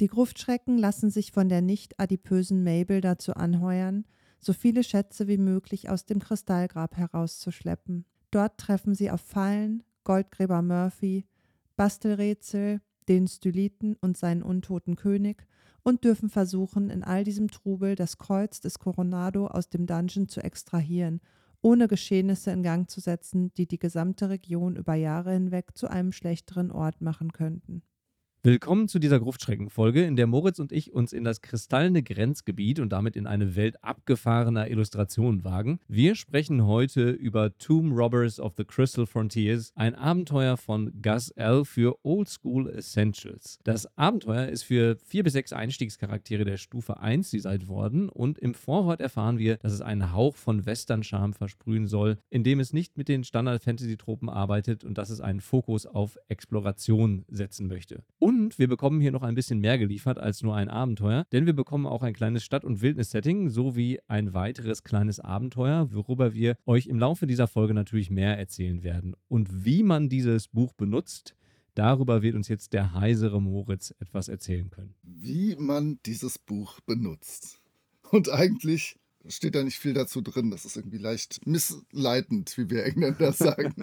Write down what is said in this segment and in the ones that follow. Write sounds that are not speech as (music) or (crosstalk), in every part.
Die Gruftschrecken lassen sich von der nicht adipösen Mabel dazu anheuern, so viele Schätze wie möglich aus dem Kristallgrab herauszuschleppen. Dort treffen sie auf Fallen, Goldgräber Murphy, Bastelrätsel, den Styliten und seinen untoten König und dürfen versuchen, in all diesem Trubel das Kreuz des Coronado aus dem Dungeon zu extrahieren, ohne Geschehnisse in Gang zu setzen, die die gesamte Region über Jahre hinweg zu einem schlechteren Ort machen könnten. Willkommen zu dieser Gruftschrecken-Folge, in der Moritz und ich uns in das kristallene Grenzgebiet und damit in eine Welt abgefahrener Illustrationen wagen. Wir sprechen heute über Tomb Robbers of the Crystal Frontiers, ein Abenteuer von Gus L. für Old School Essentials. Das Abenteuer ist für vier bis sechs Einstiegscharaktere der Stufe 1 designt worden und im Vorwort erfahren wir, dass es einen Hauch von Western-Charme versprühen soll, indem es nicht mit den Standard-Fantasy-Tropen arbeitet und dass es einen Fokus auf Exploration setzen möchte. Und und wir bekommen hier noch ein bisschen mehr geliefert als nur ein Abenteuer, denn wir bekommen auch ein kleines Stadt- und Wildnis-Setting sowie ein weiteres kleines Abenteuer, worüber wir euch im Laufe dieser Folge natürlich mehr erzählen werden. Und wie man dieses Buch benutzt, darüber wird uns jetzt der heisere Moritz etwas erzählen können. Wie man dieses Buch benutzt. Und eigentlich steht da nicht viel dazu drin. Das ist irgendwie leicht missleitend, wie wir Engländer (laughs) sagen.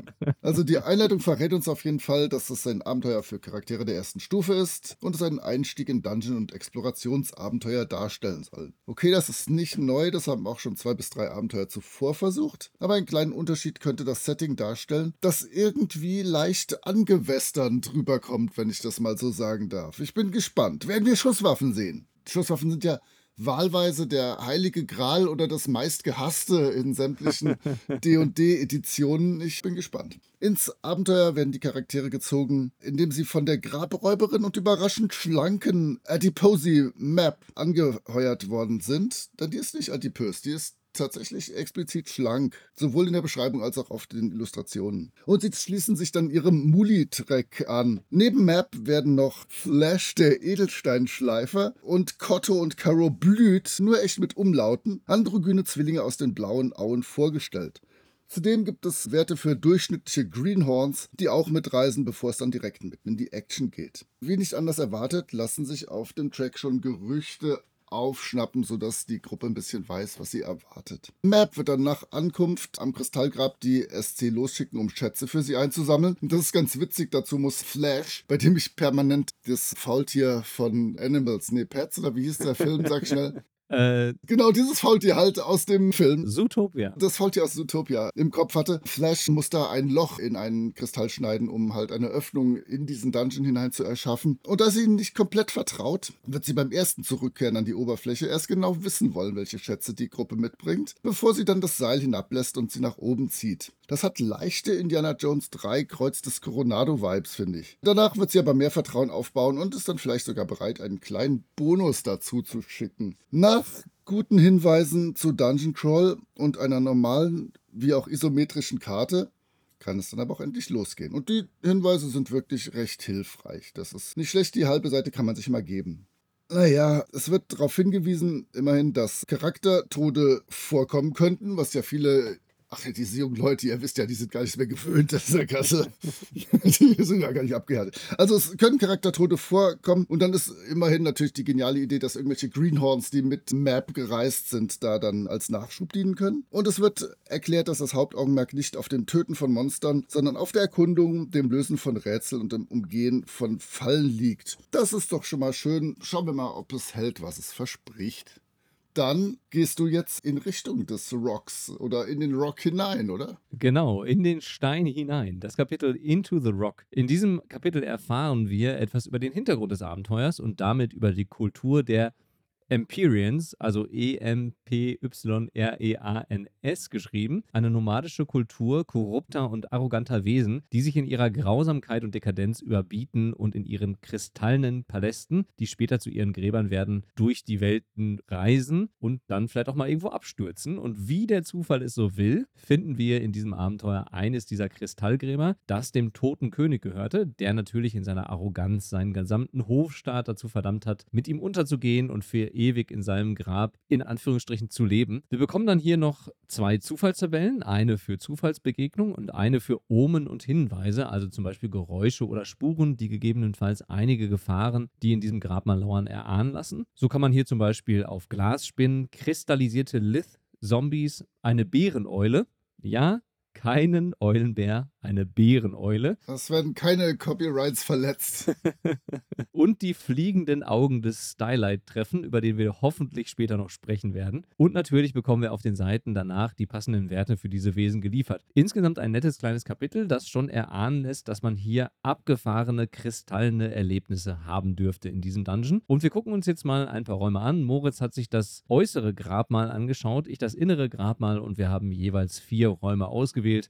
Also die Einleitung verrät uns auf jeden Fall, dass es ein Abenteuer für Charaktere der ersten Stufe ist und es einen Einstieg in Dungeon- und Explorationsabenteuer darstellen soll. Okay, das ist nicht neu, das haben auch schon zwei bis drei Abenteuer zuvor versucht, aber einen kleinen Unterschied könnte das Setting darstellen, das irgendwie leicht angewästernd rüberkommt, wenn ich das mal so sagen darf. Ich bin gespannt. Werden wir Schusswaffen sehen? Schusswaffen sind ja wahlweise der heilige Gral oder das meistgehasste in sämtlichen (laughs) D&D-Editionen. Ich bin gespannt. Ins Abenteuer werden die Charaktere gezogen, indem sie von der Grabräuberin und überraschend schlanken Adiposi Map angeheuert worden sind. Denn die ist nicht adipös, die ist tatsächlich explizit schlank, sowohl in der Beschreibung als auch auf den Illustrationen. Und sie schließen sich dann ihrem Muli-Track an. Neben Map werden noch Flash, der Edelsteinschleifer, und Kotto und Caro Blüt, nur echt mit Umlauten, androgyne Zwillinge aus den blauen Auen vorgestellt. Zudem gibt es Werte für durchschnittliche Greenhorns, die auch mitreisen, bevor es dann direkt mitten in die Action geht. Wie nicht anders erwartet, lassen sich auf dem Track schon Gerüchte aufschnappen, sodass die Gruppe ein bisschen weiß, was sie erwartet. Map wird dann nach Ankunft am Kristallgrab die SC losschicken, um Schätze für sie einzusammeln. Und das ist ganz witzig. Dazu muss Flash, bei dem ich permanent das Faultier von Animals, nee, Pets oder wie hieß der Film, sag schnell, (laughs) äh, genau, dieses Faultier halt aus dem Film. Zootopia. Das Faultier aus Zootopia im Kopf hatte. Flash muss da ein Loch in einen Kristall schneiden, um halt eine Öffnung in diesen Dungeon hinein zu erschaffen. Und da sie ihn nicht komplett vertraut, wird sie beim ersten Zurückkehren an die Oberfläche erst genau wissen wollen, welche Schätze die Gruppe mitbringt, bevor sie dann das Seil hinablässt und sie nach oben zieht. Das hat leichte Indiana Jones 3 Kreuz des Coronado-Vibes, finde ich. Danach wird sie aber mehr Vertrauen aufbauen und ist dann vielleicht sogar bereit, einen kleinen Bonus dazu zu schicken. Nach guten Hinweisen zu Dungeon Crawl und einer normalen wie auch isometrischen Karte kann es dann aber auch endlich losgehen. Und die Hinweise sind wirklich recht hilfreich. Das ist nicht schlecht, die halbe Seite kann man sich mal geben. Naja, es wird darauf hingewiesen, immerhin, dass Charaktertode vorkommen könnten, was ja viele Ach ja, diese jungen Leute, ihr wisst ja, die sind gar nicht mehr gewöhnt, das ist ja Kasse. (laughs) die sind ja gar nicht abgehärtet. Also es können Charaktertote vorkommen und dann ist immerhin natürlich die geniale Idee, dass irgendwelche Greenhorns, die mit Map gereist sind, da dann als Nachschub dienen können. Und es wird erklärt, dass das Hauptaugenmerk nicht auf dem Töten von Monstern, sondern auf der Erkundung, dem Lösen von Rätseln und dem Umgehen von Fallen liegt. Das ist doch schon mal schön. Schauen wir mal, ob es hält, was es verspricht dann gehst du jetzt in Richtung des Rocks oder in den Rock hinein, oder? Genau, in den Stein hinein. Das Kapitel Into the Rock. In diesem Kapitel erfahren wir etwas über den Hintergrund des Abenteuers und damit über die Kultur der Empyreans, also E-M-P-Y-R-E-A-N-S geschrieben, eine nomadische Kultur korrupter und arroganter Wesen, die sich in ihrer Grausamkeit und Dekadenz überbieten und in ihren kristallenen Palästen, die später zu ihren Gräbern werden, durch die Welten reisen und dann vielleicht auch mal irgendwo abstürzen. Und wie der Zufall es so will, finden wir in diesem Abenteuer eines dieser Kristallgräber, das dem toten König gehörte, der natürlich in seiner Arroganz seinen gesamten Hofstaat dazu verdammt hat, mit ihm unterzugehen und für ewig in seinem Grab in Anführungsstrichen zu leben. Wir bekommen dann hier noch zwei Zufallstabellen, eine für Zufallsbegegnung und eine für Omen und Hinweise, also zum Beispiel Geräusche oder Spuren, die gegebenenfalls einige Gefahren, die in diesem Grabmal lauern, erahnen lassen. So kann man hier zum Beispiel auf Glasspinnen, kristallisierte Lith, Zombies, eine Bäreneule, ja, keinen Eulenbär, eine Bäreneule. Es werden keine Copyrights verletzt. (laughs) und die fliegenden Augen des Stylight treffen, über den wir hoffentlich später noch sprechen werden. Und natürlich bekommen wir auf den Seiten danach die passenden Werte für diese Wesen geliefert. Insgesamt ein nettes kleines Kapitel, das schon erahnen lässt, dass man hier abgefahrene, kristallene Erlebnisse haben dürfte in diesem Dungeon. Und wir gucken uns jetzt mal ein paar Räume an. Moritz hat sich das äußere Grabmal angeschaut, ich das innere Grabmal und wir haben jeweils vier Räume ausgewählt.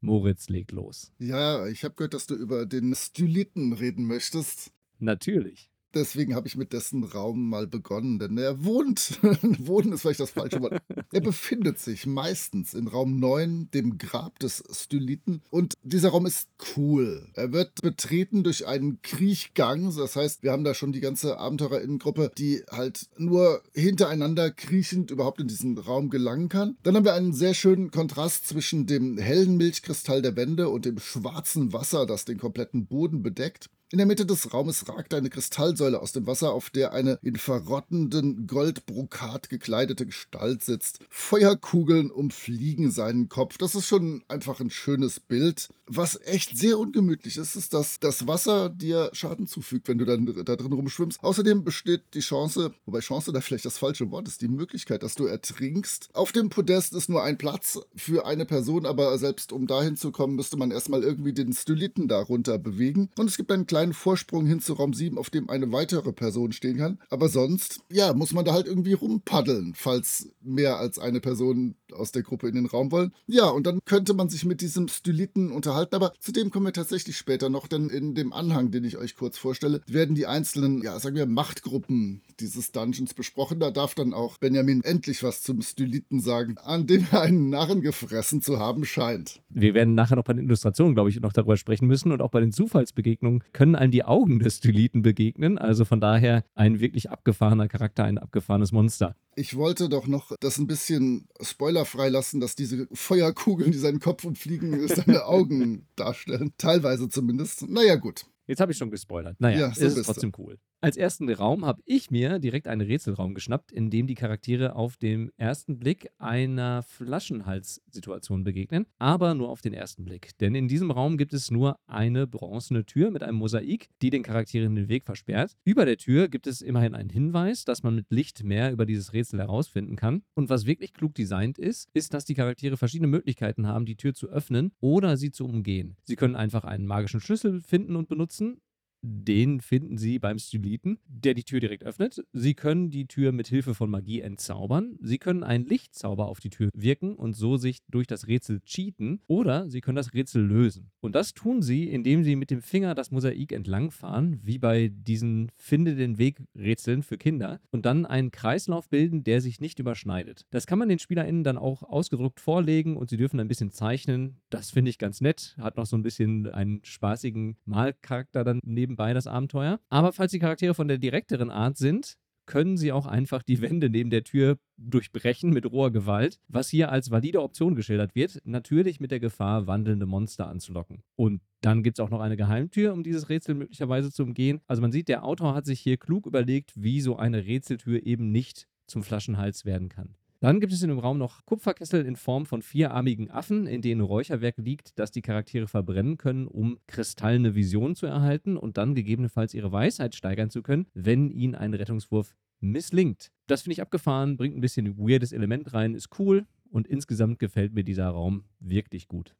Moritz legt los. Ja, ich habe gehört, dass du über den Styliten reden möchtest. Natürlich. Deswegen habe ich mit dessen Raum mal begonnen, denn er wohnt, (laughs) wohnen ist vielleicht das falsche Wort. Er befindet sich meistens in Raum 9, dem Grab des Styliten. Und dieser Raum ist cool. Er wird betreten durch einen Kriechgang. Das heißt, wir haben da schon die ganze Abenteurerinnengruppe, die halt nur hintereinander kriechend überhaupt in diesen Raum gelangen kann. Dann haben wir einen sehr schönen Kontrast zwischen dem hellen Milchkristall der Wände und dem schwarzen Wasser, das den kompletten Boden bedeckt. In der Mitte des Raumes ragt eine Kristallsäule aus dem Wasser, auf der eine in verrottenden Goldbrokat gekleidete Gestalt sitzt. Feuerkugeln umfliegen seinen Kopf. Das ist schon einfach ein schönes Bild. Was echt sehr ungemütlich ist, ist, dass das Wasser dir Schaden zufügt, wenn du dann da drin rumschwimmst. Außerdem besteht die Chance, wobei Chance da vielleicht das falsche Wort ist, die Möglichkeit, dass du ertrinkst. Auf dem Podest ist nur ein Platz für eine Person, aber selbst um dahin zu kommen, müsste man erstmal irgendwie den Styliten darunter bewegen. Und es gibt einen kleinen kleinen Vorsprung hin zu Raum 7, auf dem eine weitere Person stehen kann. Aber sonst, ja, muss man da halt irgendwie rumpaddeln, falls mehr als eine Person aus der Gruppe in den Raum wollen. Ja, und dann könnte man sich mit diesem Styliten unterhalten. Aber zu dem kommen wir tatsächlich später noch, denn in dem Anhang, den ich euch kurz vorstelle, werden die einzelnen, ja, sagen wir, Machtgruppen dieses Dungeons besprochen. Da darf dann auch Benjamin endlich was zum Styliten sagen, an dem er einen Narren gefressen zu haben scheint. Wir werden nachher noch bei den Illustrationen, glaube ich, noch darüber sprechen müssen und auch bei den Zufallsbegegnungen können können einem die Augen des Styliten begegnen. Also von daher ein wirklich abgefahrener Charakter, ein abgefahrenes Monster. Ich wollte doch noch das ein bisschen spoilerfrei lassen, dass diese Feuerkugeln, die seinen Kopf umfliegen, seine (laughs) Augen darstellen. Teilweise zumindest. Naja, gut. Jetzt habe ich schon gespoilert. Naja, ja, so ist trotzdem cool. Als ersten Raum habe ich mir direkt einen Rätselraum geschnappt, in dem die Charaktere auf dem ersten Blick einer Flaschenhalssituation begegnen, aber nur auf den ersten Blick. Denn in diesem Raum gibt es nur eine bronzene Tür mit einem Mosaik, die den Charakteren den Weg versperrt. Über der Tür gibt es immerhin einen Hinweis, dass man mit Licht mehr über dieses Rätsel herausfinden kann. Und was wirklich klug designt ist, ist, dass die Charaktere verschiedene Möglichkeiten haben, die Tür zu öffnen oder sie zu umgehen. Sie können einfach einen magischen Schlüssel finden und benutzen den finden Sie beim Styliten, der die Tür direkt öffnet. Sie können die Tür mit Hilfe von Magie entzaubern. Sie können einen Lichtzauber auf die Tür wirken und so sich durch das Rätsel cheaten. Oder Sie können das Rätsel lösen. Und das tun Sie, indem Sie mit dem Finger das Mosaik entlangfahren, wie bei diesen Finde den Weg-Rätseln für Kinder, und dann einen Kreislauf bilden, der sich nicht überschneidet. Das kann man den SpielerInnen dann auch ausgedruckt vorlegen und sie dürfen ein bisschen zeichnen. Das finde ich ganz nett. Hat noch so ein bisschen einen spaßigen Malcharakter dann neben nebenbei das Abenteuer. Aber falls die Charaktere von der direkteren Art sind, können sie auch einfach die Wände neben der Tür durchbrechen mit roher Gewalt, was hier als valide Option geschildert wird, natürlich mit der Gefahr, wandelnde Monster anzulocken. Und dann gibt es auch noch eine Geheimtür, um dieses Rätsel möglicherweise zu umgehen. Also man sieht, der Autor hat sich hier klug überlegt, wie so eine Rätseltür eben nicht zum Flaschenhals werden kann. Dann gibt es in dem Raum noch Kupferkessel in Form von vierarmigen Affen, in denen Räucherwerk liegt, das die Charaktere verbrennen können, um kristallene Visionen zu erhalten und dann gegebenenfalls ihre Weisheit steigern zu können, wenn ihnen ein Rettungswurf misslingt. Das finde ich abgefahren, bringt ein bisschen weirdes Element rein, ist cool und insgesamt gefällt mir dieser Raum wirklich gut.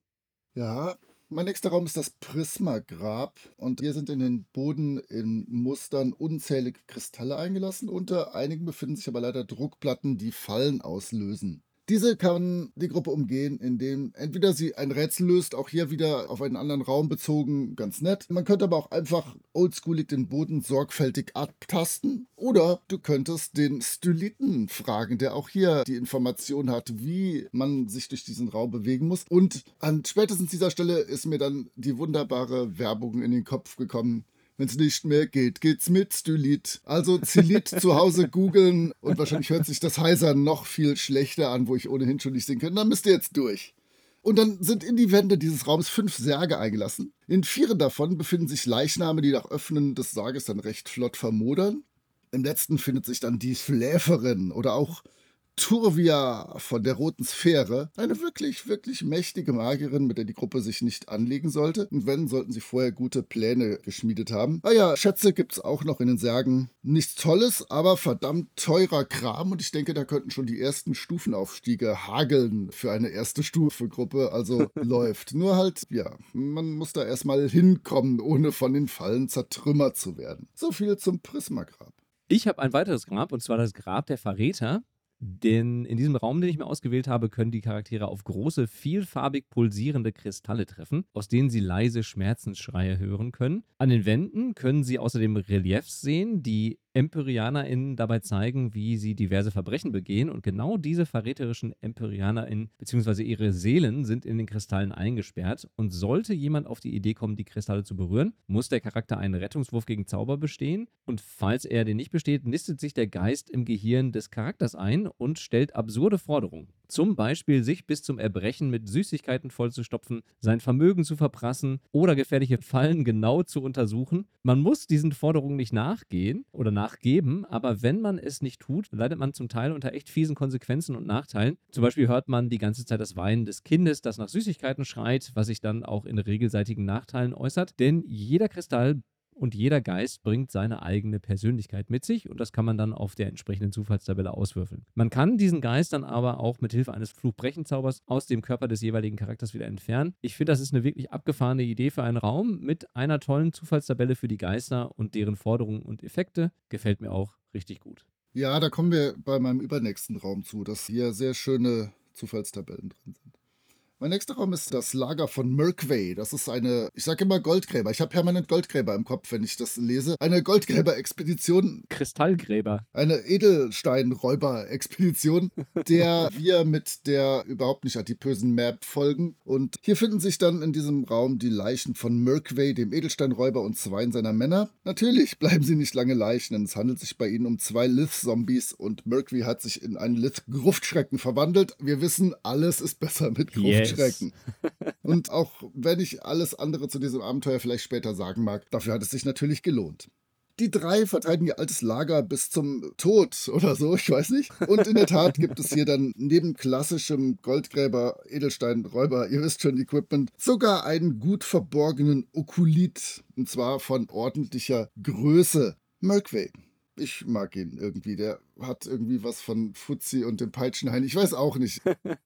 Ja, Mein nächster Raum ist das Prismagrab und hier sind in den Boden in Mustern unzählige Kristalle eingelassen. Unter einigen befinden sich aber leider Druckplatten, die Fallen auslösen. Diese kann die Gruppe umgehen, indem entweder sie ein Rätsel löst, auch hier wieder auf einen anderen Raum bezogen, ganz nett. Man könnte aber auch einfach oldschoolig den Boden sorgfältig abtasten. Oder du könntest den Styliten fragen, der auch hier die Information hat, wie man sich durch diesen Raum bewegen muss. Und an spätestens dieser Stelle ist mir dann die wunderbare Werbung in den Kopf gekommen. Wenn es nicht mehr geht, geht's mit Stylit. Also Zylit zu Hause googeln und wahrscheinlich hört sich das heiser noch viel schlechter an, wo ich ohnehin schon nicht sehen kann. Dann müsst ihr jetzt durch. Und dann sind in die Wände dieses Raums fünf Särge eingelassen. In vieren davon befinden sich Leichname, die nach Öffnen des Sarges dann recht flott vermodern. Im letzten findet sich dann die Schläferin oder auch Turvia von der Roten Sphäre, eine wirklich, wirklich mächtige Magierin, mit der die Gruppe sich nicht anlegen sollte. Und wenn, sollten sie vorher gute Pläne geschmiedet haben. Ah ja, Schätze gibt es auch noch in den Särgen. Nichts Tolles, aber verdammt teurer Kram. Und ich denke, da könnten schon die ersten Stufenaufstiege hageln für eine erste Stufegruppe. Also (laughs) läuft. Nur halt, ja, man muss da erstmal hinkommen, ohne von den Fallen zertrümmert zu werden. So viel zum Prismagrab. Ich habe ein weiteres Grab, und zwar das Grab der Verräter. Denn in diesem Raum, den ich mir ausgewählt habe, können die Charaktere auf große, vielfarbig pulsierende Kristalle treffen, aus denen sie leise Schmerzensschreie hören können. An den Wänden können sie außerdem Reliefs sehen, die EmpyreanerInnen dabei zeigen, wie sie diverse Verbrechen begehen. Und genau diese verräterischen EmpyreanerInnen bzw. ihre Seelen sind in den Kristallen eingesperrt. Und sollte jemand auf die Idee kommen, die Kristalle zu berühren, muss der Charakter einen Rettungswurf gegen Zauber bestehen. Und falls er den nicht besteht, nistet sich der Geist im Gehirn des Charakters ein und stellt absurde Forderungen. Zum Beispiel sich bis zum Erbrechen mit Süßigkeiten vollzustopfen, sein Vermögen zu verprassen oder gefährliche Fallen genau zu untersuchen. Man muss diesen Forderungen nicht nachgehen oder nachgeben, aber wenn man es nicht tut, leidet man zum Teil unter echt fiesen Konsequenzen und Nachteilen. Zum Beispiel hört man die ganze Zeit das Weinen des Kindes, das nach Süßigkeiten schreit, was sich dann auch in regelseitigen Nachteilen äußert. Denn jeder Kristall und jeder Geist bringt seine eigene Persönlichkeit mit sich und das kann man dann auf der entsprechenden Zufallstabelle auswürfeln. Man kann diesen Geist dann aber auch mit Hilfe eines Fluchbrechenzaubers aus dem Körper des jeweiligen Charakters wieder entfernen. Ich finde, das ist eine wirklich abgefahrene Idee für einen Raum mit einer tollen Zufallstabelle für die Geister und deren Forderungen und Effekte. Gefällt mir auch richtig gut. Ja, da kommen wir bei meinem übernächsten Raum zu, dass hier sehr schöne Zufallstabellen drin sind. Mein nächster Raum ist das Lager von Merkway. Das ist eine, ich sage immer Goldgräber. Ich habe permanent Goldgräber im Kopf, wenn ich das lese. Eine Goldgräber-Expedition. Kristallgräber. Eine Edelsteinräuber-Expedition, der (laughs) wir mit der überhaupt nicht adipösen Map folgen. Und hier finden sich dann in diesem Raum die Leichen von Merkway, dem Edelsteinräuber und zwei seiner Männer. Natürlich bleiben sie nicht lange Leichen, denn es handelt sich bei ihnen um zwei Lith-Zombies und Merkway hat sich in einen Lith-Gruftschrecken verwandelt. Wir wissen, alles ist besser mit Gruftschrecken. Yeah schrecken. Und auch wenn ich alles andere zu diesem Abenteuer vielleicht später sagen mag, dafür hat es sich natürlich gelohnt. Die drei verteidigen ihr altes Lager bis zum Tod oder so, ich weiß nicht. Und in der Tat gibt es hier dann neben klassischem Goldgräber, Edelstein, Räuber, ihr wisst schon, Equipment, sogar einen gut verborgenen Okulit. Und zwar von ordentlicher Größe. Merkway. Ich mag ihn irgendwie. Der hat irgendwie was von Fuzzi und dem Peitschenhain. Ich weiß auch nicht.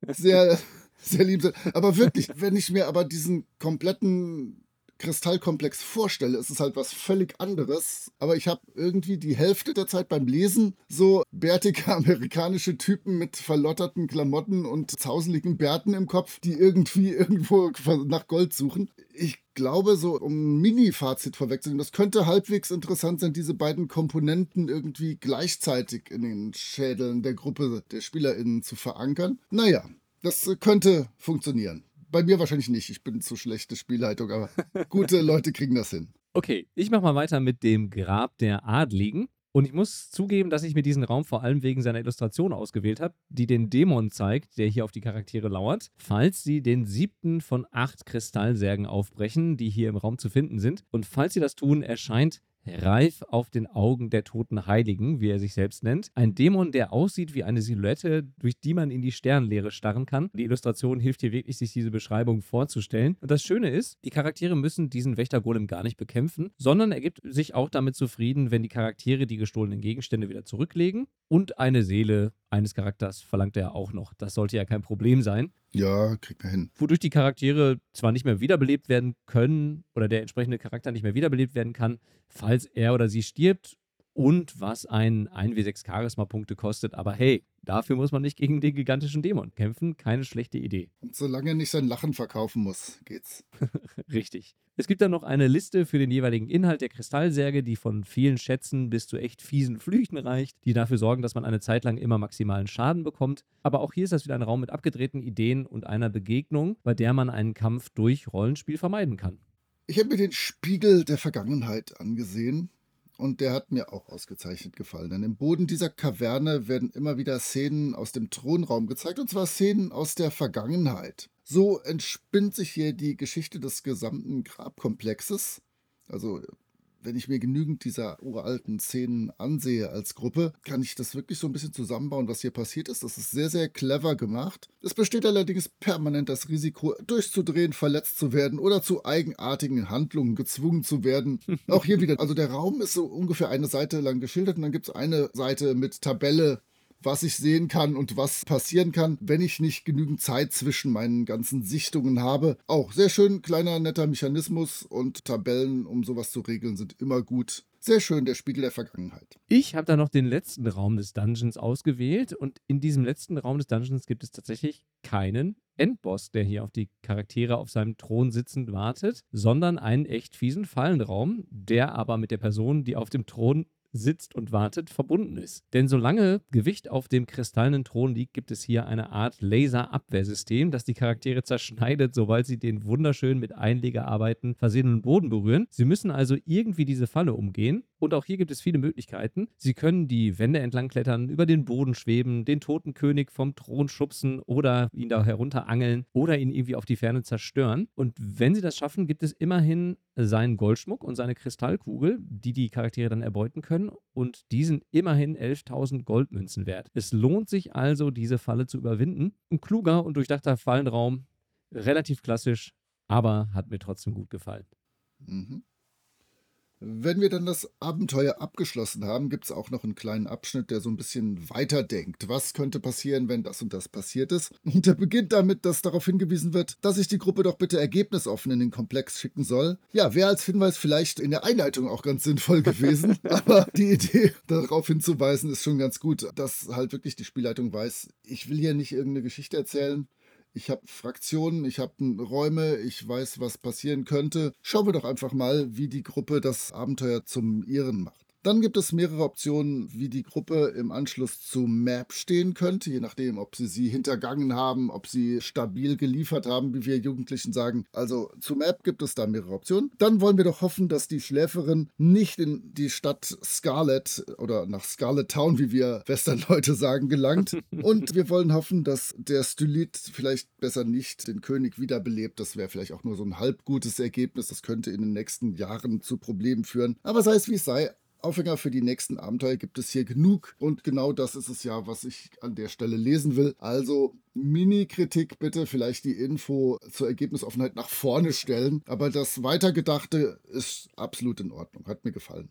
Sehr sehr lieb. Aber wirklich, wenn ich mir aber diesen kompletten Kristallkomplex vorstelle, ist es halt was völlig anderes. Aber ich habe irgendwie die Hälfte der Zeit beim Lesen so bärtige (laughs) amerikanische Typen mit verlotterten Klamotten und zauseligen Bärten im Kopf, die irgendwie irgendwo (laughs) nach Gold suchen. Ich glaube, so um ein Mini-Fazit vorwegzunehmen, das könnte halbwegs interessant sein, diese beiden Komponenten irgendwie gleichzeitig in den Schädeln der Gruppe der SpielerInnen zu verankern. Naja, das könnte funktionieren. Bei mir wahrscheinlich nicht. Ich bin zu schlechte Spielleitung, aber (laughs) gute Leute kriegen das hin. Okay, ich mache mal weiter mit dem Grab der Adligen. Und ich muss zugeben, dass ich mir diesen Raum vor allem wegen seiner Illustration ausgewählt habe, die den Dämon zeigt, der hier auf die Charaktere lauert, falls sie den siebten von acht Kristallsärgen aufbrechen, die hier im Raum zu finden sind. Und falls sie das tun, erscheint reif auf den Augen der toten Heiligen, wie er sich selbst nennt. Ein Dämon, der aussieht wie eine Silhouette, durch die man in die Sternleere starren kann. Die Illustration hilft hier wirklich, sich diese Beschreibung vorzustellen. Und das Schöne ist, die Charaktere müssen diesen Wächtergolem gar nicht bekämpfen, sondern er gibt sich auch damit zufrieden, wenn die Charaktere die gestohlenen Gegenstände wieder zurücklegen. Und eine Seele eines Charakters verlangt er auch noch. Das sollte ja kein Problem sein. Ja, kriegt man hin. Wodurch die Charaktere zwar nicht mehr wiederbelebt werden können oder der entsprechende Charakter nicht mehr wiederbelebt werden kann, falls er oder sie stirbt und was ein 1w6 Charisma-Punkte kostet. Aber hey, dafür muss man nicht gegen den gigantischen Dämon kämpfen. Keine schlechte Idee. Und solange er nicht sein Lachen verkaufen muss, geht's. (laughs) Richtig. Es gibt dann noch eine Liste für den jeweiligen Inhalt der Kristallsärge, die von vielen Schätzen bis zu echt fiesen Flüchten reicht, die dafür sorgen, dass man eine Zeit lang immer maximalen Schaden bekommt. Aber auch hier ist das wieder ein Raum mit abgedrehten Ideen und einer Begegnung, bei der man einen Kampf durch Rollenspiel vermeiden kann. Ich habe mir den Spiegel der Vergangenheit angesehen und der hat mir auch ausgezeichnet gefallen. Denn im Boden dieser Kaverne werden immer wieder Szenen aus dem Thronraum gezeigt, und zwar Szenen aus der Vergangenheit. So entspinnt sich hier die Geschichte des gesamten Grabkomplexes. Also wenn ich mir genügend dieser uralten Szenen ansehe als Gruppe, kann ich das wirklich so ein bisschen zusammenbauen, was hier passiert ist. Das ist sehr, sehr clever gemacht. Es besteht allerdings permanent das Risiko, durchzudrehen, verletzt zu werden oder zu eigenartigen Handlungen gezwungen zu werden. (laughs) Auch hier wieder, also der Raum ist so ungefähr eine Seite lang geschildert und dann gibt es eine Seite mit Tabelle was ich sehen kann und was passieren kann, wenn ich nicht genügend Zeit zwischen meinen ganzen Sichtungen habe. Auch sehr schön, kleiner, netter Mechanismus und Tabellen, um sowas zu regeln, sind immer gut. Sehr schön, der Spiegel der Vergangenheit. Ich habe da noch den letzten Raum des Dungeons ausgewählt und in diesem letzten Raum des Dungeons gibt es tatsächlich keinen Endboss, der hier auf die Charaktere auf seinem Thron sitzend wartet, sondern einen echt fiesen Fallenraum, der aber mit der Person, die auf dem Thron sitzt und wartet, verbunden ist. Denn solange Gewicht auf dem kristallenen Thron liegt, gibt es hier eine Art Laserabwehrsystem, das die Charaktere zerschneidet, sobald sie den wunderschön mit Einlegearbeiten versehenen Boden berühren. Sie müssen also irgendwie diese Falle umgehen. Und auch hier gibt es viele Möglichkeiten. Sie können die Wände entlang klettern, über den Boden schweben, den toten König vom Thron schubsen oder ihn da herunterangeln oder ihn irgendwie auf die Ferne zerstören. Und wenn sie das schaffen, gibt es immerhin seinen Goldschmuck und seine Kristallkugel, die die Charaktere dann erbeuten können. Und die sind immerhin 11.000 Goldmünzen wert. Es lohnt sich also, diese Falle zu überwinden. Ein kluger und durchdachter Fallenraum, relativ klassisch, aber hat mir trotzdem gut gefallen. Mhm. Wenn wir dann das Abenteuer abgeschlossen haben, gibt es auch noch einen kleinen Abschnitt, der so ein bisschen weiterdenkt. Was könnte passieren, wenn das und das passiert ist? Und der beginnt damit, dass darauf hingewiesen wird, dass ich die Gruppe doch bitte ergebnisoffen in den Komplex schicken soll. Ja, wäre als Hinweis vielleicht in der Einleitung auch ganz sinnvoll (laughs) gewesen. aber die Idee, darauf hinzuweisen, ist schon ganz gut, dass halt wirklich die Spielleitung weiß, ich will hier nicht irgendeine Geschichte erzählen ich habe Fraktionen, ich habe Räume, ich weiß, was passieren könnte. Schauen wir doch einfach mal, wie die Gruppe das Abenteuer zum ihren macht. Dann gibt es mehrere Optionen, wie die Gruppe im Anschluss zu Map stehen könnte, je nachdem, ob sie sie hintergangen haben, ob sie stabil geliefert haben, wie wir Jugendlichen sagen. Also zu Map gibt es da mehrere Optionen. Dann wollen wir doch hoffen, dass die Schläferin nicht in die Stadt Scarlet oder nach Scarlet Town, wie wir Westernleute sagen, gelangt. (laughs) Und wir wollen hoffen, dass der Stylit vielleicht besser nicht den König wiederbelebt. Das wäre vielleicht auch nur so ein halb gutes Ergebnis. Das könnte in den nächsten Jahren zu Problemen führen. Aber sei es wie es sei, Aufhänger für die nächsten Abenteuer gibt es hier genug. Und genau das ist es ja, was ich an der Stelle lesen will. Also Mini-Kritik bitte, vielleicht die Info zur Ergebnisoffenheit nach vorne stellen. Aber das Weitergedachte ist absolut in Ordnung. Hat mir gefallen.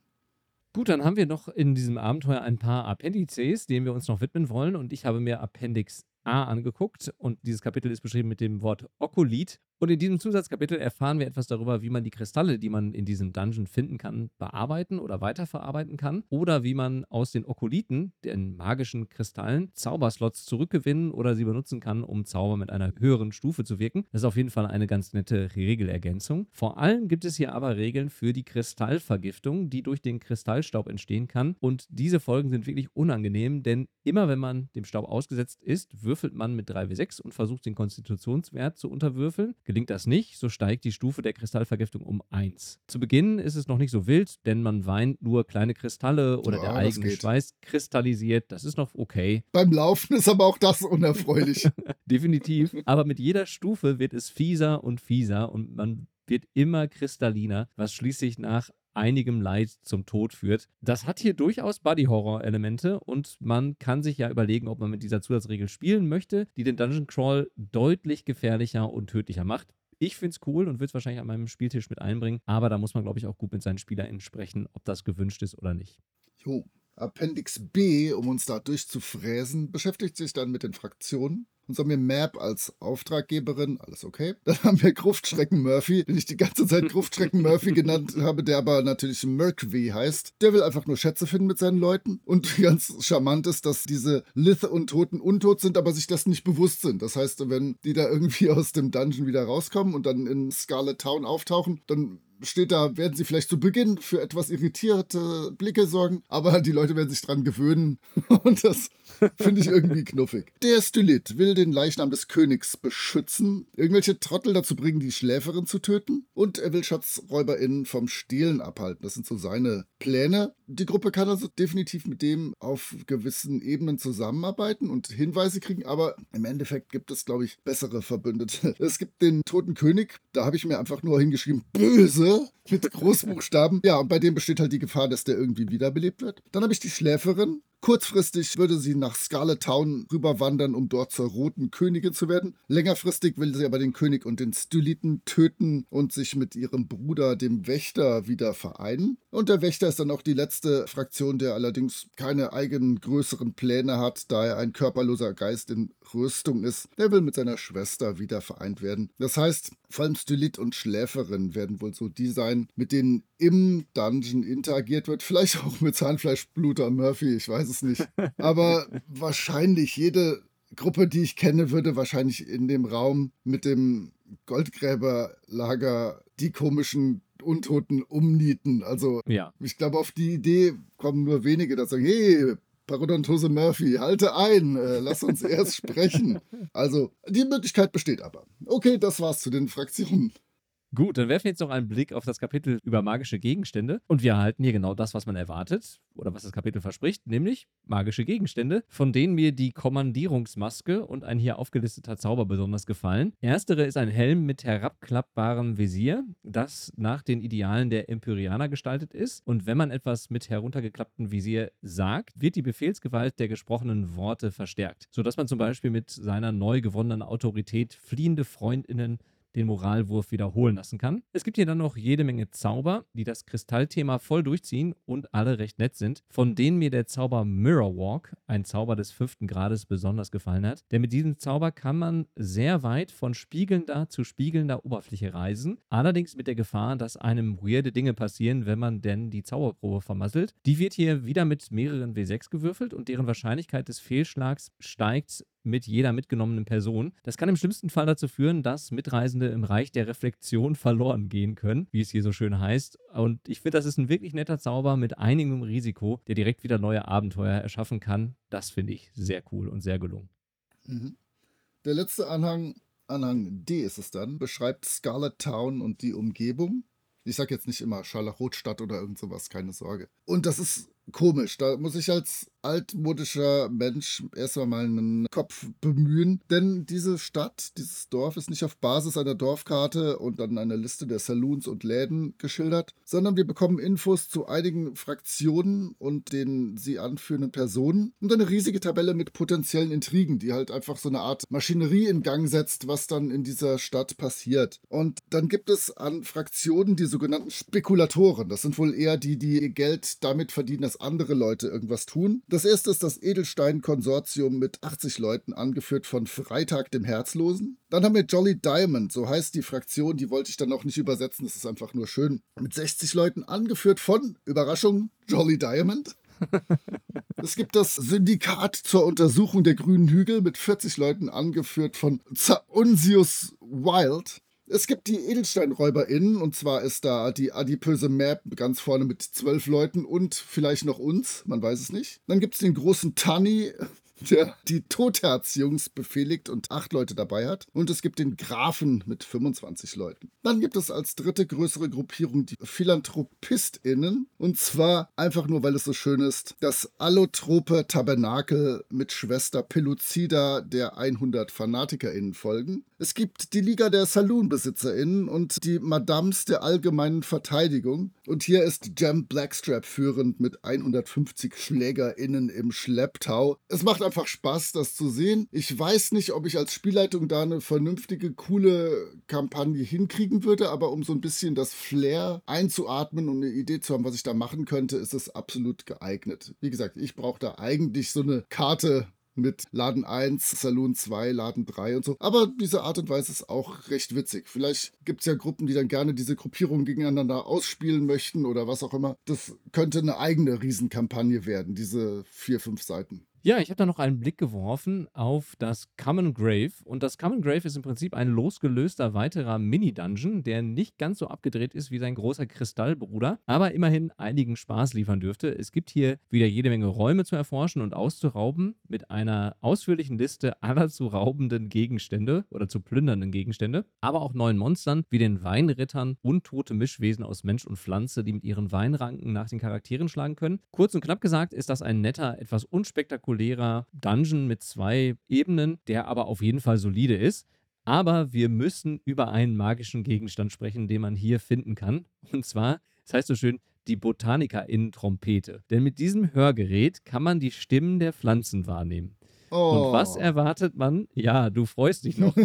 Gut, dann haben wir noch in diesem Abenteuer ein paar Appendices, denen wir uns noch widmen wollen. Und ich habe mir Appendix A angeguckt und dieses Kapitel ist beschrieben mit dem Wort Okolit. Und in diesem Zusatzkapitel erfahren wir etwas darüber, wie man die Kristalle, die man in diesem Dungeon finden kann, bearbeiten oder weiterverarbeiten kann. Oder wie man aus den Okoliten, den magischen Kristallen, Zauberslots zurückgewinnen oder sie benutzen kann, um Zauber mit einer höheren Stufe zu wirken. Das ist auf jeden Fall eine ganz nette Regelergänzung. Vor allem gibt es hier aber Regeln für die Kristallvergiftung, die durch den Kristallstaub entstehen kann. Und diese Folgen sind wirklich unangenehm, denn immer wenn man dem Staub ausgesetzt ist, würfelt man mit 3w6 und versucht den Konstitutionswert zu unterwürfeln. Gelingt das nicht, so steigt die Stufe der Kristallvergiftung um 1. Zu Beginn ist es noch nicht so wild, denn man weint nur kleine Kristalle oder ja, der eigene Schweiß kristallisiert. Das ist noch okay. Beim Laufen ist aber auch das unerfreulich. (laughs) Definitiv. Aber mit jeder Stufe wird es fieser und fieser und man wird immer kristalliner, was schließlich nach einigem Leid zum Tod führt. Das hat hier durchaus Buddy-Horror-Elemente und man kann sich ja überlegen, ob man mit dieser Zusatzregel spielen möchte, die den Dungeon Crawl deutlich gefährlicher und tödlicher macht. Ich finde es cool und würde es wahrscheinlich an meinem Spieltisch mit einbringen, aber da muss man, glaube ich, auch gut mit seinen SpielerInnen sprechen, ob das gewünscht ist oder nicht. Jo. Appendix B, um uns da durchzufräsen, beschäftigt sich dann mit den Fraktionen. Uns haben wir Map als Auftraggeberin, alles okay. (laughs) Dann haben wir Gruftschrecken Murphy, den ich die ganze Zeit Gruftschrecken Murphy (laughs) genannt habe, der aber natürlich Mercury heißt. Der will einfach nur Schätze finden mit seinen Leuten. Und (laughs) ganz charmant ist, dass diese Lith-Untoten untot sind, aber sich das nicht bewusst sind. Das heißt, wenn die da irgendwie aus dem Dungeon wieder rauskommen und dann in Scarlet Town auftauchen, dann steht da, werden sie vielleicht zu Beginn für etwas irritierte Blicke sorgen, aber die Leute werden sich dran gewöhnen (laughs) und das finde ich irgendwie knuffig. Der Stylit will den Leichnam des Königs beschützen, irgendwelche Trottel dazu bringen, die Schläferin zu töten und er will SchatzräuberInnen vom Stehlen abhalten. Das sind so seine Pläne. Die Gruppe kann also definitiv mit dem auf gewissen Ebenen zusammenarbeiten und Hinweise kriegen, aber im Endeffekt gibt es, glaube ich, bessere Verbündete. (laughs) Es gibt den Toten König, da habe ich mir einfach nur hingeschrieben, böse mit Großbuchstaben. Ja, und bei dem besteht halt die Gefahr, dass der irgendwie wiederbelebt wird. Dann habe ich die Schläferin. Kurzfristig würde sie nach Scarlet Town rüberwandern, um dort zur Roten Königin zu werden. Längerfristig will sie aber den König und den Styliten töten und sich mit ihrem Bruder, dem Wächter, wieder vereinen. Und der Wächter ist dann auch die letzte Fraktion, der allerdings keine eigenen größeren Pläne hat, da er ein körperloser Geist in Rüstung ist. Der will mit seiner Schwester wieder vereint werden. Das heißt, vor allem Stylit und Schläferin werden wohl so die sein, mit denen im Dungeon interagiert wird. Vielleicht auch mit Zahnfleischbluter Murphy, ich weiß es nicht. Aber wahrscheinlich jede Gruppe, die ich kenne, würde wahrscheinlich in dem Raum mit dem Goldgräberlager die komischen Untoten umnieten. Also ja. ich glaube, auf die Idee kommen nur wenige, dass sagen, hey, Parodontose Murphy, halte ein, äh, lass uns erst sprechen. (laughs) Also, die Möglichkeit besteht aber. Okay, das war's zu den Fraktionen. Gut, dann werfen wir jetzt noch einen Blick auf das Kapitel über magische Gegenstände. Und wir erhalten hier genau das, was man erwartet oder was das Kapitel verspricht, nämlich magische Gegenstände, von denen mir die Kommandierungsmaske und ein hier aufgelisteter Zauber besonders gefallen. Erstere ist ein Helm mit herabklappbarem Visier, das nach den Idealen der Empyreaner gestaltet ist. Und wenn man etwas mit heruntergeklapptem Visier sagt, wird die Befehlsgewalt der gesprochenen Worte verstärkt, sodass man zum Beispiel mit seiner neu gewonnenen Autorität fliehende Freundinnen den Moralwurf wiederholen lassen kann. Es gibt hier dann noch jede Menge Zauber, die das Kristallthema voll durchziehen und alle recht nett sind, von denen mir der Zauber Mirror Walk, ein Zauber des fünften Grades, besonders gefallen hat. Denn mit diesem Zauber kann man sehr weit von spiegelnder zu spiegelnder Oberfläche reisen, allerdings mit der Gefahr, dass einem weirde Dinge passieren, wenn man denn die Zauberprobe vermasselt. Die wird hier wieder mit mehreren W6 gewürfelt und deren Wahrscheinlichkeit des Fehlschlags steigt mit jeder mitgenommenen Person. Das kann im schlimmsten Fall dazu führen, dass Mitreisende im Reich der Reflexion verloren gehen können, wie es hier so schön heißt. Und ich finde, das ist ein wirklich netter Zauber mit einigem Risiko, der direkt wieder neue Abenteuer erschaffen kann. Das finde ich sehr cool und sehr gelungen. Mhm. Der letzte Anhang, Anhang D ist es dann, beschreibt Scarlet Town und die Umgebung. Ich sage jetzt nicht immer Scharlachrotstadt oder irgend sowas, keine Sorge. Und das ist komisch. Da muss ich als altmodischer Mensch erstmal meinen Kopf bemühen. Denn diese Stadt, dieses Dorf ist nicht auf Basis einer Dorfkarte und dann einer Liste der Saloons und Läden geschildert, sondern wir bekommen Infos zu einigen Fraktionen und den sie anführenden Personen und eine riesige Tabelle mit potenziellen Intrigen, die halt einfach so eine Art Maschinerie in Gang setzt, was dann in dieser Stadt passiert. Und dann gibt es an Fraktionen die sogenannten Spekulatoren. Das sind wohl eher die, die ihr Geld damit verdienen, dass andere Leute irgendwas tun. Das erste ist das Edelstein-Konsortium mit 80 Leuten, angeführt von Freitag dem Herzlosen. Dann haben wir Jolly Diamond, so heißt die Fraktion, die wollte ich dann auch nicht übersetzen, das ist einfach nur schön. Mit 60 Leuten, angeführt von, Überraschung, Jolly Diamond. (laughs) es gibt das Syndikat zur Untersuchung der grünen Hügel mit 40 Leuten, angeführt von Zaunsius Wild. Es gibt die EdelsteinräuberInnen, und zwar ist da die adipöse Map ganz vorne mit zwölf Leuten und vielleicht noch uns, man weiß es nicht. Dann gibt es den großen Tanni, der die Totherz-Jungs befehligt und acht Leute dabei hat. Und es gibt den Grafen mit 25 Leuten. Dann gibt es als dritte größere Gruppierung die PhilanthropistInnen. Und zwar einfach nur, weil es so schön ist, das allotrope Tabernakel mit Schwester Peluzida der 100 FanatikerInnen folgen. Es gibt die Liga der SaloonbesitzerInnen und die Madams der allgemeinen Verteidigung. Und hier ist Jam Blackstrap führend mit 150 SchlägerInnen im Schlepptau. Es macht einfach Spaß, das zu sehen. Ich weiß nicht, ob ich als Spielleitung da eine vernünftige, coole Kampagne hinkriegen würde, aber um so ein bisschen das Flair einzuatmen und eine Idee zu haben, was ich da machen könnte, ist es absolut geeignet. Wie gesagt, ich brauche da eigentlich so eine Karte mit Laden 1, Saloon 2, Laden 3 und so. Aber diese Art und Weise ist auch recht witzig. Vielleicht gibt es ja Gruppen, die dann gerne diese Gruppierungen gegeneinander ausspielen möchten oder was auch immer. Das könnte eine eigene Riesenkampagne werden, diese vier, fünf Seiten. Ja, ich habe da noch einen Blick geworfen auf das Common Grave. Und das Common Grave ist im Prinzip ein losgelöster weiterer Mini-Dungeon, der nicht ganz so abgedreht ist wie sein großer Kristallbruder, aber immerhin einigen Spaß liefern dürfte. Es gibt hier wieder jede Menge Räume zu erforschen und auszurauben mit einer ausführlichen Liste aller zu raubenden Gegenstände oder zu plündernden Gegenstände, aber auch neuen Monstern wie den Weinrittern, untote Mischwesen aus Mensch und Pflanze, die mit ihren Weinranken nach den Charakteren schlagen können. Kurz und knapp gesagt ist das ein netter, etwas unspektakulärer spektakulärer Dungeon mit zwei Ebenen, der aber auf jeden Fall solide ist. Aber wir müssen über einen magischen Gegenstand sprechen, den man hier finden kann. Und zwar, das heißt so schön, die Botanikerinnen-Trompete. Denn mit diesem Hörgerät kann man die Stimmen der Pflanzen wahrnehmen. Oh. Und was erwartet man? Ja, du freust dich noch.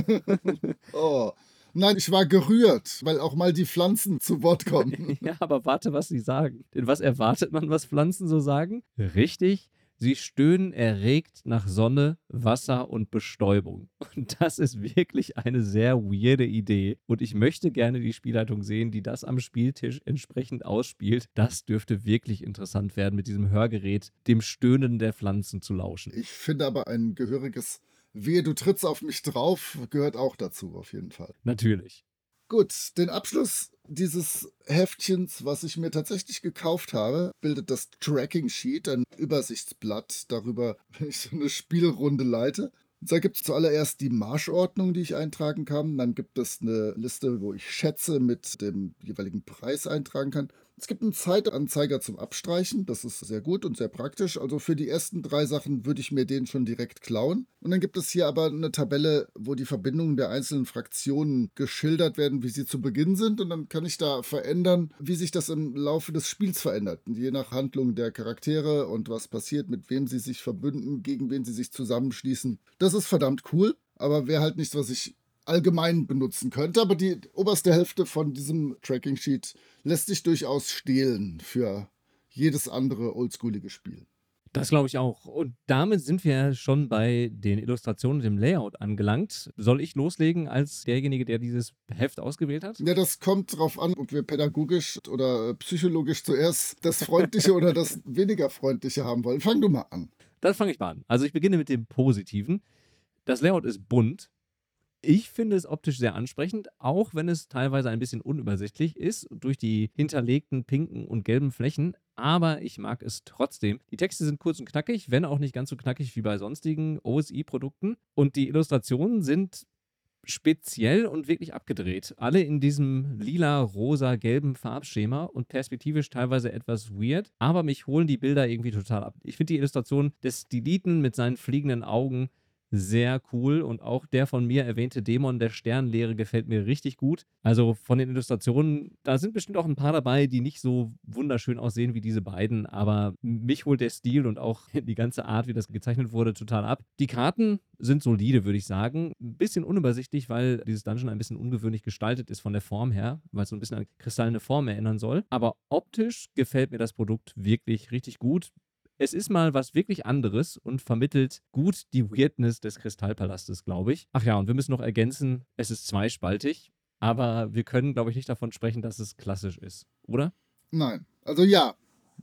(laughs) oh. Nein, ich war gerührt, weil auch mal die Pflanzen zu Wort kommen. (laughs) ja, aber warte, was sie sagen. Denn was erwartet man, was Pflanzen so sagen? Richtig, Sie stöhnen erregt nach Sonne, Wasser und Bestäubung. (laughs) Und das ist wirklich eine sehr weirde Idee. Und ich möchte gerne die Spielleitung sehen, die das am Spieltisch entsprechend ausspielt. Das dürfte wirklich interessant werden, mit diesem Hörgerät dem Stöhnen der Pflanzen zu lauschen. Ich finde aber ein gehöriges Wehe, du trittst auf mich drauf, gehört auch dazu, auf jeden Fall. Natürlich. Gut, den Abschluss dieses Heftchens, was ich mir tatsächlich gekauft habe, bildet das Tracking Sheet, ein Übersichtsblatt darüber, wenn (laughs) ich so eine Spielrunde leite. Da gibt es zuallererst die Marschordnung, die ich eintragen kann. Dann gibt es eine Liste, wo ich Schätze mit dem jeweiligen Preis eintragen kann. Es gibt einen Zeitanzeiger zum Abstreichen, das ist sehr gut und sehr praktisch. Also für die ersten drei Sachen würde ich mir den schon direkt klauen. Und dann gibt es hier aber eine Tabelle, wo die Verbindungen der einzelnen Fraktionen geschildert werden, wie sie zu Beginn sind. Und dann kann ich da verändern, wie sich das im Laufe des Spiels verändert. Je nach Handlung der Charaktere und was passiert, mit wem sie sich verbünden, gegen wen sie sich zusammenschließen. Das ist verdammt cool. Aber wäre halt nichts, was ich allgemein benutzen könnte. Aber die oberste Hälfte von diesem Tracking Sheet lässt sich durchaus stehlen für jedes andere oldschoolige Spiel. Das glaube ich auch. Und damit sind wir schon bei den Illustrationen und dem Layout angelangt. Soll ich loslegen als derjenige, der dieses Heft ausgewählt hat? Ja, das kommt darauf an, ob wir pädagogisch oder psychologisch zuerst das Freundliche oder das (laughs) weniger Freundliche haben wollen. Fang du mal an. Dann fange ich mal an. Also ich beginne mit dem Positiven. Das Layout ist bunt. Ich finde es optisch sehr ansprechend, auch wenn es teilweise ein bisschen unübersichtlich ist durch die hinterlegten pinken und gelben Flächen. Aber ich mag es trotzdem. Die Texte sind kurz und knackig, wenn auch nicht ganz so knackig wie bei sonstigen OSI-Produkten. Und die Illustrationen sind speziell und wirklich abgedreht. Alle in diesem lila, rosa, gelben Farbschema und perspektivisch teilweise etwas weird, aber mich holen die Bilder irgendwie total ab. Ich finde die Illustration des Stiliten mit seinen fliegenden Augen sehr cool und auch der von mir erwähnte Dämon der Sternlehre gefällt mir richtig gut. Also von den Illustrationen, da sind bestimmt auch ein paar dabei, die nicht so wunderschön aussehen wie diese beiden, aber mich holt der Stil und auch (laughs) die ganze Art, wie das gezeichnet wurde, total ab. Die Karten sind solide, würde ich sagen. Ein bisschen unübersichtlich, weil dieses Dungeon ein bisschen ungewöhnlich gestaltet ist von der Form her, weil es so ein bisschen an kristallene Form erinnern soll. Aber optisch gefällt mir das Produkt wirklich richtig gut. Es ist mal was wirklich anderes und vermittelt gut die Weirdness des Kristallpalastes, glaube ich. Ach ja, und wir müssen noch ergänzen, es ist zweispaltig, aber wir können, glaube ich, nicht davon sprechen, dass es klassisch ist, oder? Nein. Also ja.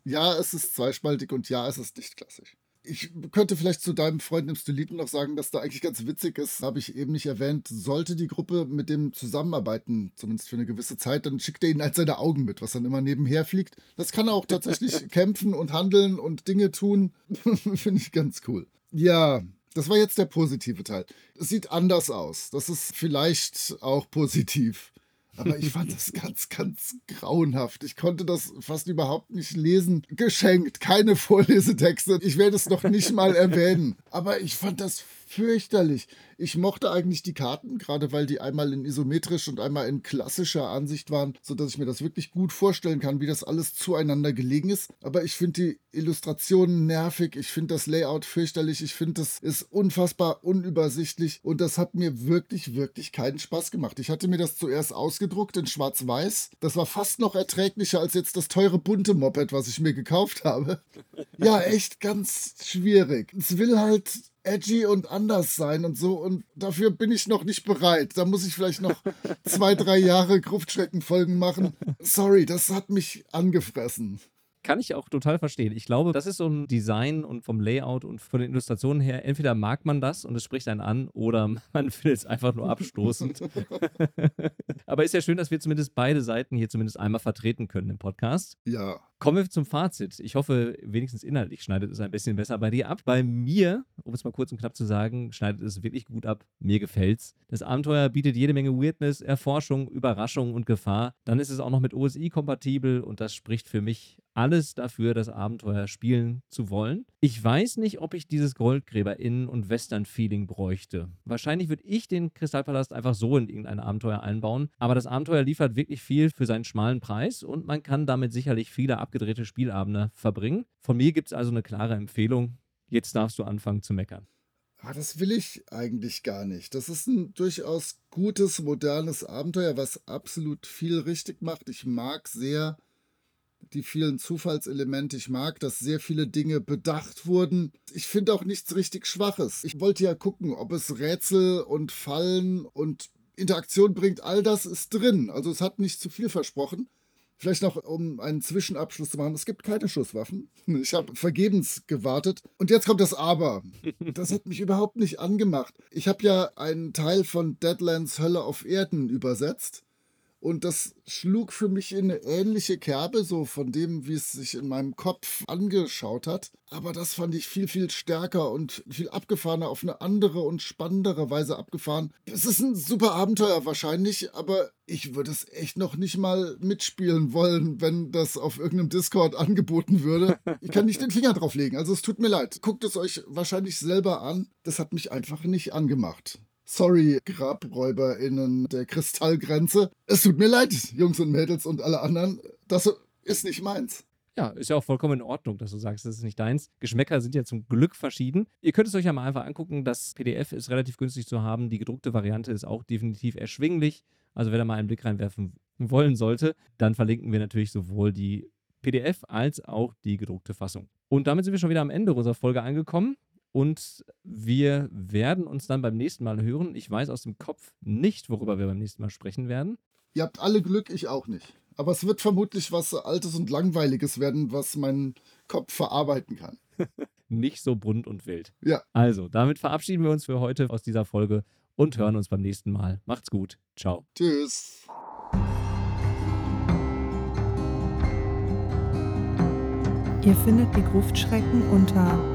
Ja, es ist zweispaltig und ja, es ist nicht klassisch. Ich könnte vielleicht zu deinem Freund im Stiliten noch sagen, dass da eigentlich ganz witzig ist, habe ich eben nicht erwähnt. Sollte die Gruppe mit dem zusammenarbeiten, zumindest für eine gewisse Zeit, dann schickt er ihnen halt seine Augen mit, was dann immer nebenher fliegt. Das kann er auch tatsächlich (laughs) kämpfen und handeln und Dinge tun. (laughs) Finde ich ganz cool. Ja, das war jetzt der positive Teil. Es sieht anders aus. Das ist vielleicht auch positiv. Aber ich fand das ganz, ganz grauenhaft. Ich konnte das fast überhaupt nicht lesen. Geschenkt, keine Vorlesetexte. Ich werde es noch nicht mal erwähnen. Aber ich fand das fürchterlich. Ich mochte eigentlich die Karten, gerade weil die einmal in isometrisch und einmal in klassischer Ansicht waren, sodass ich mir das wirklich gut vorstellen kann, wie das alles zueinander gelegen ist. Aber ich finde die Illustrationen nervig, ich finde das Layout fürchterlich, ich finde das ist unfassbar unübersichtlich und das hat mir wirklich, wirklich keinen Spaß gemacht. Ich hatte mir das zuerst ausgedruckt in schwarz-weiß. Das war fast noch erträglicher als jetzt das teure bunte Moped, was ich mir gekauft habe. Ja, echt ganz schwierig. Es will halt edgy und anders sein und so. Und dafür bin ich noch nicht bereit. Da muss ich vielleicht noch (laughs) zwei, drei Jahre Gruftschreckenfolgen machen. Sorry, das hat mich angefressen. Kann ich auch total verstehen. Ich glaube, das ist so ein Design und vom Layout und von den Illustrationen her, entweder mag man das und es spricht einen an oder (laughs) man findet es einfach nur abstoßend. (laughs) Aber ist ja schön, dass wir zumindest beide Seiten hier zumindest einmal vertreten können im Podcast. Ja. Kommen wir zum Fazit. Ich hoffe, wenigstens inhaltlich schneidet es ein bisschen besser bei dir ab. Bei mir, um es mal kurz und knapp zu sagen, schneidet es wirklich gut ab. Mir gefällt's. Das Abenteuer bietet jede Menge Weirdness, Erforschung, Überraschung und Gefahr. Dann ist es auch noch mit OSI kompatibel und das spricht für mich alles dafür, das Abenteuer spielen zu wollen. Ich weiß nicht, ob ich dieses Goldgräber-Innen- und Western-Feeling bräuchte. Wahrscheinlich würde ich den Kristallpalast einfach so in irgendein Abenteuer einbauen, aber das Abenteuer liefert wirklich viel für seinen schmalen Preis und man kann damit sicherlich viele abgedrehte Spielabende verbringen. Von mir gibt es also eine klare Empfehlung. Jetzt darfst du anfangen zu meckern. Ah, das will ich eigentlich gar nicht. Das ist ein durchaus gutes, modernes Abenteuer, was absolut viel richtig macht. Ich mag sehr die vielen Zufallselemente. Ich mag, dass sehr viele Dinge bedacht wurden. Ich finde auch nichts richtig Schwaches. Ich wollte ja gucken, ob es Rätsel und Fallen und Interaktion bringt. All das ist drin. Also es hat nicht zu viel versprochen. Vielleicht noch, um einen Zwischenabschluss zu machen. Es gibt keine Schusswaffen. (laughs) Ich habe vergebens gewartet. Und jetzt kommt das Aber. (laughs) Das hat mich überhaupt nicht angemacht. Ich habe ja einen Teil von Deadlands Hölle auf Erden übersetzt. Und das schlug für mich in eine ähnliche Kerbe, so von dem, wie es sich in meinem Kopf angeschaut hat. Aber das fand ich viel, viel stärker und viel abgefahrener, auf eine andere und spannendere Weise abgefahren. Es ist ein super Abenteuer wahrscheinlich, aber ich würde es echt noch nicht mal mitspielen wollen, wenn das auf irgendeinem Discord (laughs) angeboten würde. Ich kann nicht den Finger drauf legen, also es tut mir leid. Guckt es euch wahrscheinlich selber an. Das hat mich einfach nicht angemacht. Sorry, GrabräuberInnen der Kristallgrenze. Es tut mir leid, Jungs und Mädels und alle anderen. Das ist nicht meins. Ja, ist ja auch vollkommen in Ordnung, dass du sagst, das ist nicht deins. Geschmäcker sind ja zum Glück verschieden. Ihr könnt es euch ja mal einfach angucken. Das PDF ist relativ günstig zu haben. Die gedruckte Variante ist auch definitiv erschwinglich. Also, wer da mal einen Blick reinwerfen wollen sollte, dann verlinken wir natürlich sowohl die PDF als auch die gedruckte Fassung. Und damit sind wir schon wieder am Ende unserer Folge angekommen. Und wir werden uns dann beim nächsten Mal hören. Ich weiß aus dem Kopf nicht, worüber wir beim nächsten Mal sprechen werden. Ihr habt alle Glück, ich auch nicht. Aber es wird vermutlich was Altes und Langweiliges werden, was mein Kopf verarbeiten kann. (laughs) nicht so bunt und wild. Ja. Also, damit verabschieden wir uns für heute aus dieser Folge und hören uns beim nächsten Mal. Macht's gut. Ciao. Tschüss. Ihr findet die Gruftschrecken unter